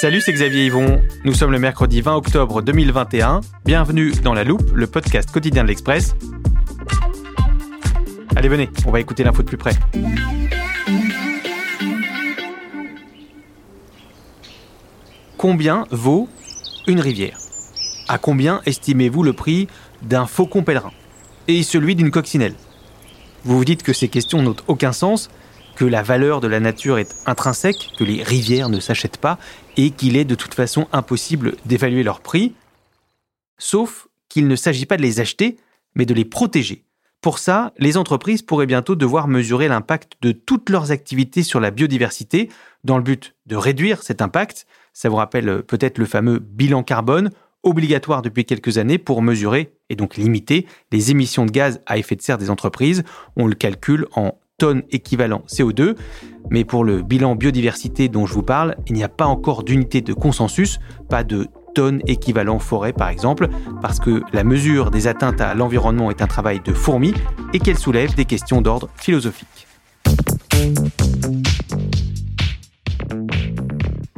Salut, c'est Xavier Yvon. Nous sommes le mercredi 20 octobre 2021. Bienvenue dans La Loupe, le podcast quotidien de l'Express. Allez, venez, on va écouter l'info de plus près. Combien vaut une rivière? À combien estimez-vous le prix d'un faucon pèlerin? Et celui d'une coccinelle? Vous vous dites que ces questions n'ont aucun sens, que la valeur de la nature est intrinsèque, que les rivières ne s'achètent pas et qu'il est de toute façon impossible d'évaluer leur prix, sauf qu'il ne s'agit pas de les acheter, mais de les protéger. Pour ça, les entreprises pourraient bientôt devoir mesurer l'impact de toutes leurs activités sur la biodiversité, dans le but de réduire cet impact. Ça vous rappelle peut-être le fameux bilan carbone, obligatoire depuis quelques années pour mesurer et donc limiter les émissions de gaz à effet de serre des entreprises. On le calcule en tonnes équivalent CO2. Mais pour le bilan biodiversité dont je vous parle, il n'y a pas encore d'unité de consensus, pas de tonnes équivalent forêt par exemple, parce que la mesure des atteintes à l'environnement est un travail de fourmi et qu'elle soulève des questions d'ordre philosophique.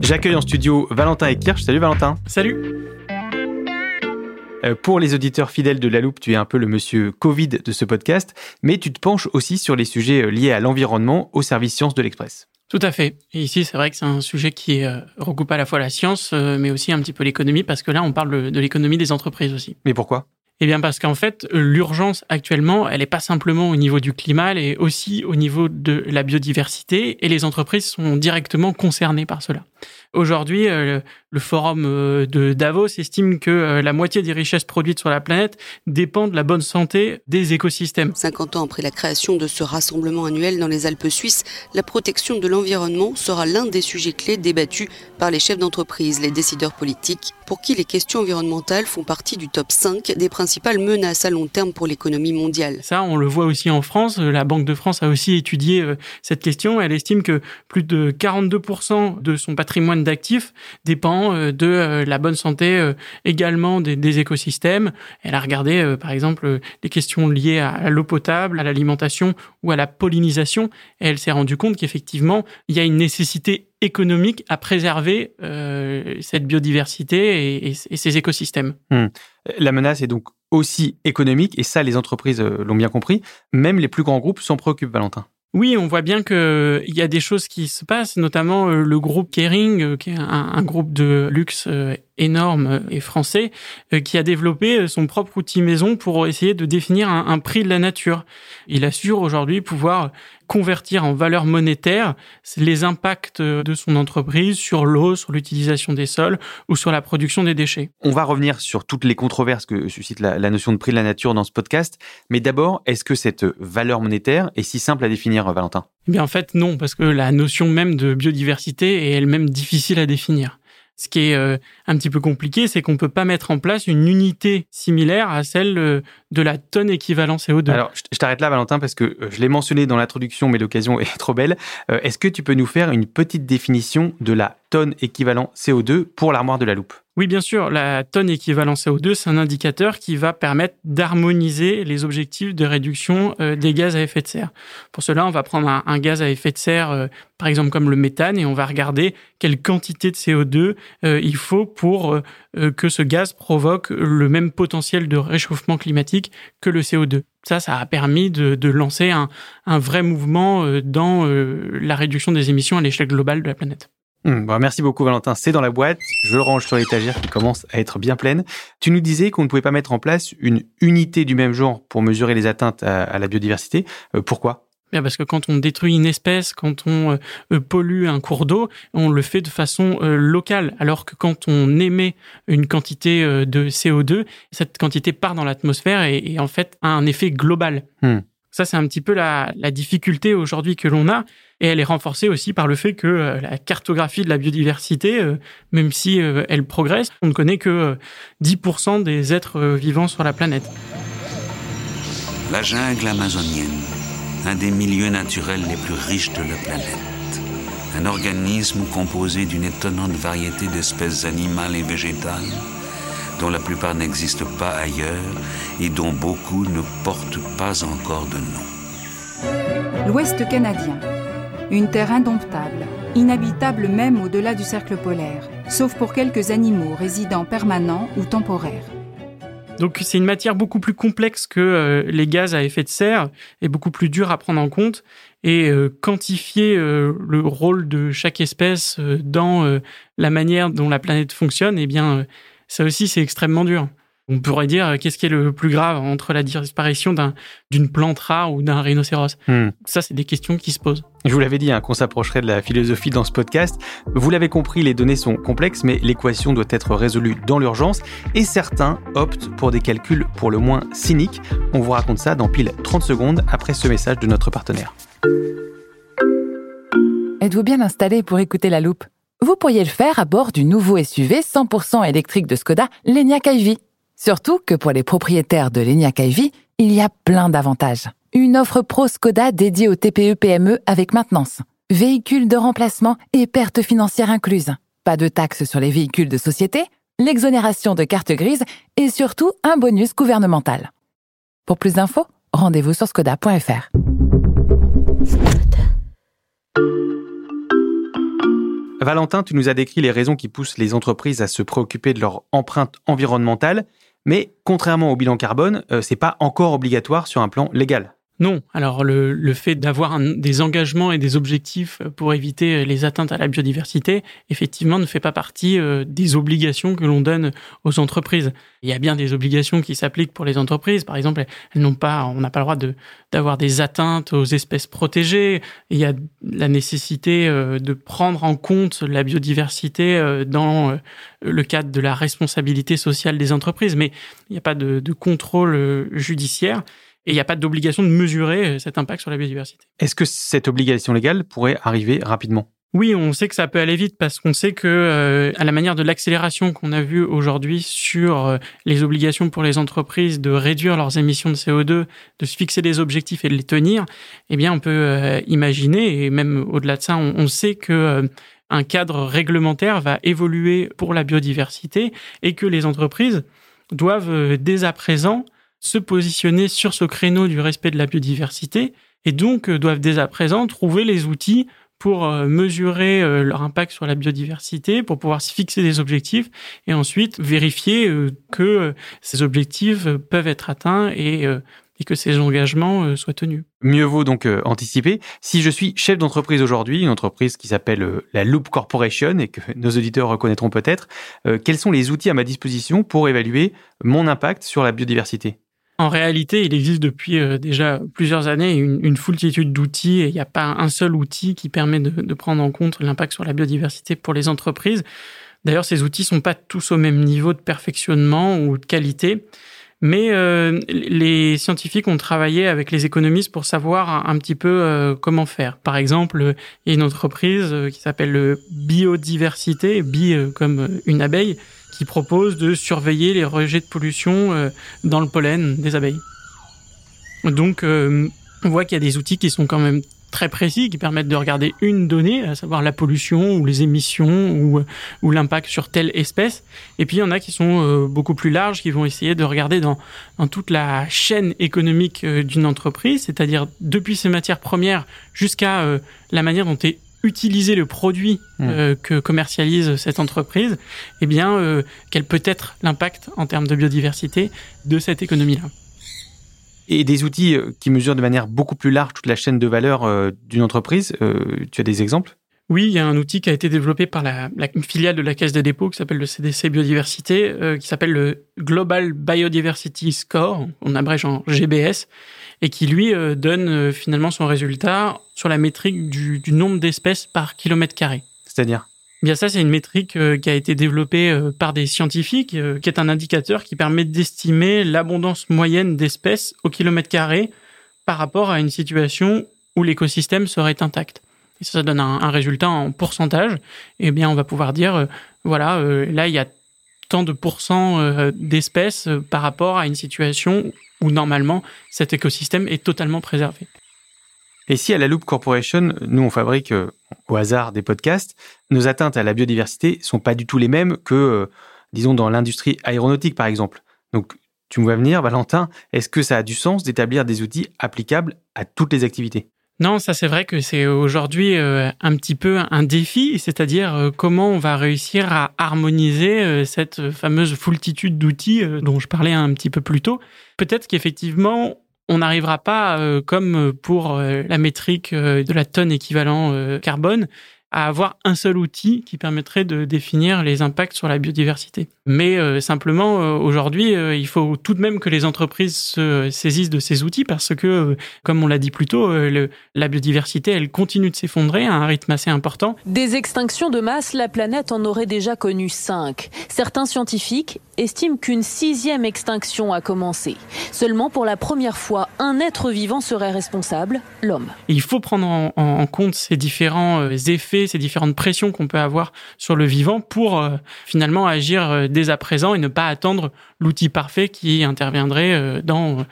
J'accueille en studio Valentin Ekirch. Salut Valentin. Salut. Euh, pour les auditeurs fidèles de La Loupe, tu es un peu le monsieur Covid de ce podcast, mais tu te penches aussi sur les sujets euh, liés à l'environnement au service sciences de l'Express. Tout à fait. Et ici, c'est vrai que c'est un sujet qui euh, regroupe à la fois la science, mais aussi un petit peu l'économie, parce que là, on parle de l'économie des entreprises aussi. Mais pourquoi? Eh bien parce qu'en fait, l'urgence actuellement, elle n'est pas simplement au niveau du climat, elle est aussi au niveau de la biodiversité et les entreprises sont directement concernées par cela. Aujourd'hui, euh, le forum euh, de Davos estime que euh, la moitié des richesses produites sur la planète dépendent de la bonne santé des écosystèmes. 50 ans après la création de ce rassemblement annuel dans les Alpes suisses, la protection de l'environnement sera l'un des sujets clés débattus par les chefs d'entreprise, les décideurs politiques, pour qui les questions environnementales font partie du top 5 des principales menaces à long terme pour l'économie mondiale. Ça, on le voit aussi en France. La Banque de France a aussi étudié cette question. Elle estime que plus de 42% de son patrimoine d'actifs dépend euh, de euh, la bonne santé euh, également des, écosystèmes. Elle a regardé, par exemple, des questions liées à l'eau potable, à l'alimentation ou à la pollinisation. Et elle s'est rendue compte qu'effectivement, il y a une nécessité économique à préserver cette biodiversité et, ces écosystèmes. Hmm. La menace est donc aussi économique, et ça, les entreprises l'ont bien compris. Même les plus grands groupes s'en préoccupent, Valentin. Oui, on voit bien qu'il y a des choses qui se passent, notamment euh, le groupe Kering, euh, qui est un, groupe de luxe euh, énorme et français, qui a développé son propre outil maison pour essayer de définir un prix de la nature. Il assure aujourd'hui pouvoir convertir en valeur monétaire les impacts de son entreprise sur l'eau, sur l'utilisation des sols ou sur la production des déchets. On va revenir sur toutes les controverses que suscite la, notion de prix de la nature dans ce podcast. Mais d'abord, est-ce que cette valeur monétaire est si simple à définir, Valentin? Eh bien, en fait, non, parce que la notion même de biodiversité est elle-même difficile à définir. Ce qui est euh, un petit peu compliqué, c'est qu'on peut pas mettre en place une unité similaire à celle euh, de la tonne équivalent CO2. Alors, je t'arrête là, Valentin, parce que euh, je l'ai mentionné dans l'introduction, mais l'occasion est trop belle. Est-ce que tu peux nous faire une petite définition de la tonne équivalent CO2 pour l'armoire de la loupe oui, bien sûr, la tonne équivalent CO2, c'est un indicateur qui va permettre d'harmoniser les objectifs de réduction euh, des gaz à effet de serre. Pour cela, on va prendre un, gaz à effet de serre, euh, par exemple comme le méthane, et on va regarder quelle quantité de CO2 euh, il faut pour que ce gaz provoque le même potentiel de réchauffement climatique que le CO2. Ça, ça a permis de, lancer un, un, vrai mouvement dans la réduction des émissions à l'échelle globale de la planète. Hmm, bah, merci beaucoup Valentin, c'est dans la boîte, je le range sur l'étagère qui commence à être bien pleine. Tu nous disais qu'on ne pouvait pas mettre en place une unité du même genre pour mesurer les atteintes à, la biodiversité. Euh, pourquoi? Bien parce que quand on détruit une espèce, quand on euh, euh, pollue un cours d'eau, on le fait de façon locale, alors que quand on émet une quantité de CO2, cette quantité part dans l'atmosphère et, en fait a un effet global. Hmm. Ça, c'est un petit peu la, la difficulté aujourd'hui que l'on a. Et elle est renforcée aussi par le fait que euh, la cartographie de la biodiversité, euh, même si euh, elle progresse, on ne connaît que 10% des êtres vivants sur la planète. La jungle amazonienne, un des milieux naturels les plus riches de la planète. Un organisme composé d'une étonnante variété d'espèces animales et végétales dont la plupart n'existent pas ailleurs et dont beaucoup ne portent pas encore de nom. L'Ouest canadien, une terre indomptable, inhabitable même au-delà du cercle polaire, sauf pour quelques animaux résidents permanents ou temporaires. Donc c'est une matière beaucoup plus complexe que euh, les gaz à effet de serre et beaucoup plus dure à prendre en compte et euh, quantifier euh, le rôle de chaque espèce dans la manière dont la planète fonctionne, eh bien ça aussi c'est extrêmement dur. On pourrait dire euh, qu'est-ce qui est le plus grave entre la disparition d'une plante rare ou d'un rhinocéros? Hmm. Ça, c'est des questions qui se posent. Je vous l'avais dit hein, qu'on s'approcherait de la philosophie dans ce podcast. Vous l'avez compris, les données sont complexes, mais l'équation doit être résolue dans l'urgence et certains optent pour des calculs pour le moins cyniques. On vous raconte ça dans pile 30 secondes après ce message de notre partenaire. Êtes-vous bien installé pour écouter la loupe? Vous pourriez le faire à bord du nouveau SUV 100% électrique de Skoda, l'Enyaq iV. Surtout que pour les propriétaires de l'ENIAC Ivy, il y a plein d'avantages. Une offre pro Skoda dédiée aux TPE-PME avec maintenance, véhicules de remplacement et pertes financières incluses. Pas de taxes sur les véhicules de société, l'exonération de carte grise et surtout un bonus gouvernemental. Pour plus d'infos, rendez-vous sur skoda.fr. Valentin, tu nous as décrit les raisons qui poussent les entreprises à se préoccuper de leur empreinte environnementale. Mais contrairement au bilan carbone, euh, c'est pas encore obligatoire sur un plan légal. Non. Alors le, le fait d'avoir des engagements et des objectifs pour éviter les atteintes à la biodiversité, effectivement, ne fait pas partie euh, des obligations que l'on donne aux entreprises. Il y a bien des obligations qui s'appliquent pour les entreprises. Par exemple, elles n'ont pas, on n'a pas le droit de d'avoir des atteintes aux espèces protégées. Il y a la nécessité euh, de prendre en compte la biodiversité euh, dans le cadre de la responsabilité sociale des entreprises, mais il n'y a pas de, de contrôle judiciaire et il n'y a pas d'obligation de mesurer euh, cet impact sur la biodiversité. Est-ce que cette obligation légale pourrait arriver rapidement? Oui, on sait que ça peut aller vite parce qu'on sait que, euh, à la manière de l'accélération qu'on a vue aujourd'hui sur euh, les obligations pour les entreprises de réduire leurs émissions de CO2, de se fixer des objectifs et de les tenir, eh bien, on peut imaginer, et même au-delà de ça, on, on sait que un cadre réglementaire va évoluer pour la biodiversité et que les entreprises doivent dès à présent se positionner sur ce créneau du respect de la biodiversité et donc euh, doivent dès à présent trouver les outils pour euh, mesurer euh, leur impact sur la biodiversité, pour pouvoir se fixer des objectifs et ensuite vérifier que ces objectifs peuvent être atteints et, et que ces engagements soient tenus. Mieux vaut donc anticiper. Si je suis chef d'entreprise aujourd'hui, une entreprise qui s'appelle la Loop Corporation et que nos auditeurs reconnaîtront peut-être, quels sont les outils à ma disposition pour évaluer mon impact sur la biodiversité? En réalité, il existe depuis euh, déjà plusieurs années une, foultitude d'outils et il n'y a pas un seul outil qui permet de, prendre en compte l'impact sur la biodiversité pour les entreprises. D'ailleurs, ces outils sont pas tous au même niveau de perfectionnement ou de qualité. Mais euh, les scientifiques ont travaillé avec les économistes pour savoir un, petit peu euh, comment faire. Par exemple, il y a une entreprise qui s'appelle Biodiversité, bi comme une abeille, qui propose de surveiller les rejets de pollution euh, dans le pollen des abeilles. Donc, euh, on voit qu'il y a des outils qui sont quand même très précis, qui permettent de regarder une donnée, à savoir la pollution ou les émissions ou, ou l'impact sur telle espèce. Et puis, il y en a qui sont euh, beaucoup plus larges, qui vont essayer de regarder dans, dans toute la chaîne économique d'une entreprise, c'est-à-dire depuis ses matières premières jusqu'à la manière dont est utiliser le produit euh, que commercialise cette entreprise, eh bien, euh, quel peut être l'impact en termes de biodiversité de cette économie-là. Et des outils euh, qui mesurent de manière beaucoup plus large toute la chaîne de valeur d'une entreprise, tu as des exemples? Oui, il y a un outil qui a été développé par la, une filiale de la Caisse des dépôts qui s'appelle le CDC Biodiversité, qui s'appelle le Global Biodiversity Score, on abrège en GBS, et qui lui euh, donne euh, finalement son résultat sur la métrique du, nombre d'espèces par kilomètre carré. C'est-à-dire? Bien ça, c'est une métrique euh, qui a été développée par des scientifiques, qui est un indicateur qui permet d'estimer l'abondance moyenne d'espèces au kilomètre carré par rapport à une situation où l'écosystème serait intact. Et ça, donne un, résultat en pourcentage. Eh bien, on va pouvoir dire, voilà, là, il y a tant de pourcents d'espèces par rapport à une situation où normalement cet écosystème est totalement préservé. Et si à la Loop Corporation, nous on fabrique euh, au hasard des podcasts, nos atteintes à la biodiversité sont pas du tout les mêmes que, euh, disons, dans l'industrie aéronautique par exemple. Donc tu me vois venir, Valentin, est-ce que ça a du sens d'établir des outils applicables à toutes les activités? Non, ça c'est vrai que c'est aujourd'hui euh, un petit peu un défi, c'est-à-dire comment on va réussir à harmoniser cette fameuse foultitude d'outils dont je parlais un petit peu plus tôt. Peut-être qu'effectivement, on n'arrivera pas, comme pour la métrique de la tonne équivalent carbone, à avoir un seul outil qui permettrait de définir les impacts sur la biodiversité. Mais euh, simplement, euh, aujourd'hui, euh, il faut tout de même que les entreprises se saisissent de ces outils parce que, comme on l'a dit plus tôt, la biodiversité, elle continue de s'effondrer à un rythme assez important. Des extinctions de masse, la planète en aurait déjà connu cinq. Certains scientifiques estiment qu'une sixième extinction a commencé. Seulement pour la première fois, un être vivant serait responsable, l'homme. Il faut prendre en, en, compte ces différents effets, ces différentes pressions qu'on peut avoir sur le vivant pour finalement agir dès à présent et ne pas attendre l'outil parfait qui interviendrait euh, dans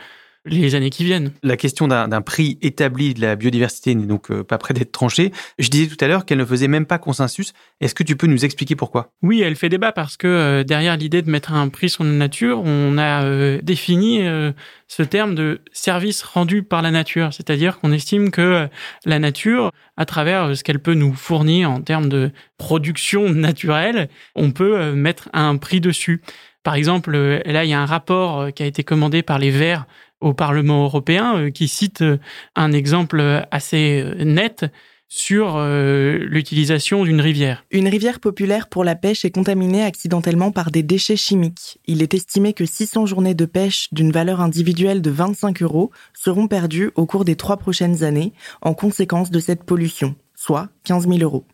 les années qui viennent. La question d'un prix établi de la biodiversité n'est donc euh, pas près d'être tranchée. Je disais tout à l'heure qu'elle ne faisait même pas consensus. Est-ce que tu peux nous expliquer pourquoi? Oui, elle fait débat parce que euh, derrière l'idée de mettre un prix sur la nature, on a euh, défini ce terme de service rendu par la nature. C'est-à-dire qu'on estime que la nature, à travers ce qu'elle peut nous fournir en termes de production naturelle, on peut mettre un prix dessus. Par exemple, là, il y a un rapport qui a été commandé par les Verts au Parlement européen euh, qui cite euh, un exemple assez euh, net sur l'utilisation d'une rivière. Une rivière populaire pour la pêche est contaminée accidentellement par des déchets chimiques. Il est estimé que 600 journées de pêche d'une valeur individuelle de 25 euros seront perdues au cours des trois prochaines années en conséquence de cette pollution, soit 15 000 euros.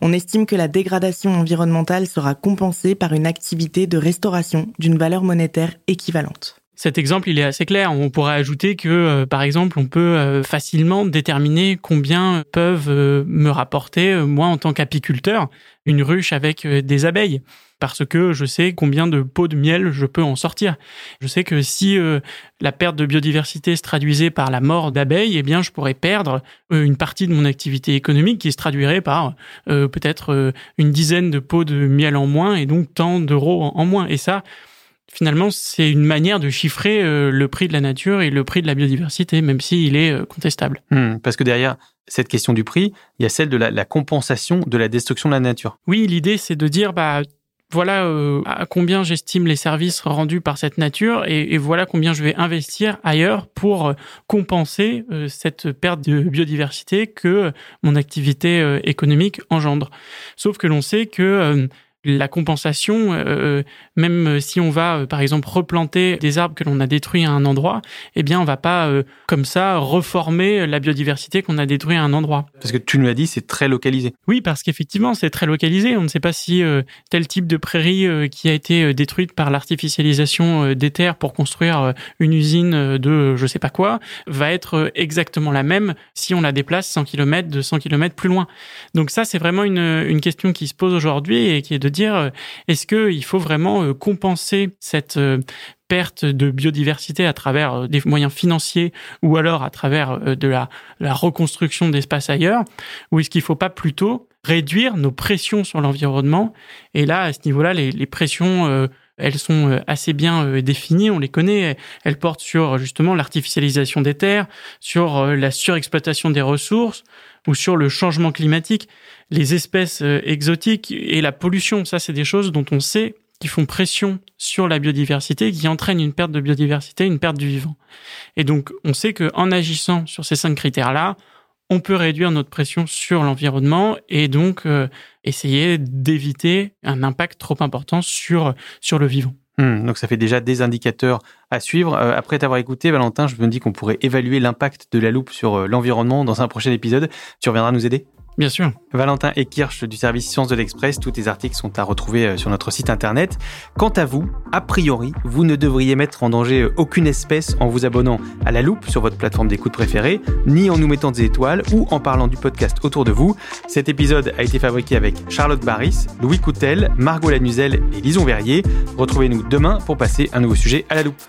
On estime que la dégradation environnementale sera compensée par une activité de restauration d'une valeur monétaire équivalente. Cet exemple, il est assez clair. On pourrait ajouter que, euh, par exemple, on peut euh, facilement déterminer combien peuvent euh, me rapporter, moi, en tant qu'apiculteur, une ruche avec des abeilles. Parce que je sais combien de pots de miel je peux en sortir. Je sais que si la perte de biodiversité se traduisait par la mort d'abeilles, eh bien, je pourrais perdre une partie de mon activité économique qui se traduirait par peut-être une dizaine de pots de miel en moins et donc tant d'euros en moins. Et ça, finalement, c'est une manière de chiffrer euh, le prix de la nature et le prix de la biodiversité, même s'il est euh, contestable. Hmm, parce que derrière cette question du prix, il y a celle de la, compensation de la destruction de la nature. Oui, l'idée, c'est de dire, bah, voilà euh, à combien j'estime les services rendus par cette nature et, voilà combien je vais investir ailleurs pour compenser cette perte de biodiversité que mon activité économique engendre. Sauf que l'on sait que la compensation, euh, même si on va, euh, par exemple, replanter des arbres que l'on a détruits à un endroit, eh bien, on va pas, euh, comme ça, reformer la biodiversité qu'on a détruit à un endroit. Parce que tu nous l'as dit, c'est très localisé. Oui, parce qu'effectivement, c'est très localisé. On ne sait pas si tel type de prairie qui a été détruite par l'artificialisation des terres pour construire une usine de je sais pas quoi va être exactement la même si on la déplace 100 km, 200 km plus loin. Donc ça, c'est vraiment une, une question qui se pose aujourd'hui et qui est de dire euh, est-ce qu'il faut vraiment euh, compenser cette euh, perte de biodiversité à travers des moyens financiers ou alors à travers de la, reconstruction d'espaces ailleurs? Ou est-ce qu'il ne faut pas plutôt réduire nos pressions sur l'environnement? Et là, à ce niveau-là, les, pressions, elles sont assez bien définies, on les connaît. Elles portent sur justement l'artificialisation des terres, sur la surexploitation des ressources ou sur le changement climatique les espèces euh, exotiques et la pollution. Ça, c'est des choses dont on sait qui font pression sur la biodiversité, qui entraînent une perte de biodiversité, une perte du vivant. Et donc, on sait qu'en agissant sur ces cinq critères-là, on peut réduire notre pression sur l'environnement et donc euh, essayer d'éviter un impact trop important sur, sur le vivant. Hmm, donc ça fait déjà des indicateurs à suivre. Euh, après t'avoir écouté, Valentin, je me dis qu'on pourrait évaluer l'impact de la loupe sur l'environnement dans un prochain épisode. Tu reviendras nous aider? Bien sûr. Valentin Ekirch du service Sciences de l'Express, tous tes articles sont à retrouver euh, sur notre site internet. Quant à vous, a priori, vous ne devriez mettre en danger euh, aucune espèce en vous abonnant à la loupe sur votre plateforme d'écoute préférée, ni en nous mettant des étoiles ou en parlant du podcast autour de vous. Cet épisode a été fabriqué avec Charlotte Barris, Louis Coutel, Margot Lanuzel et Lison Verrier. Retrouvez-nous demain pour passer un nouveau sujet à la loupe.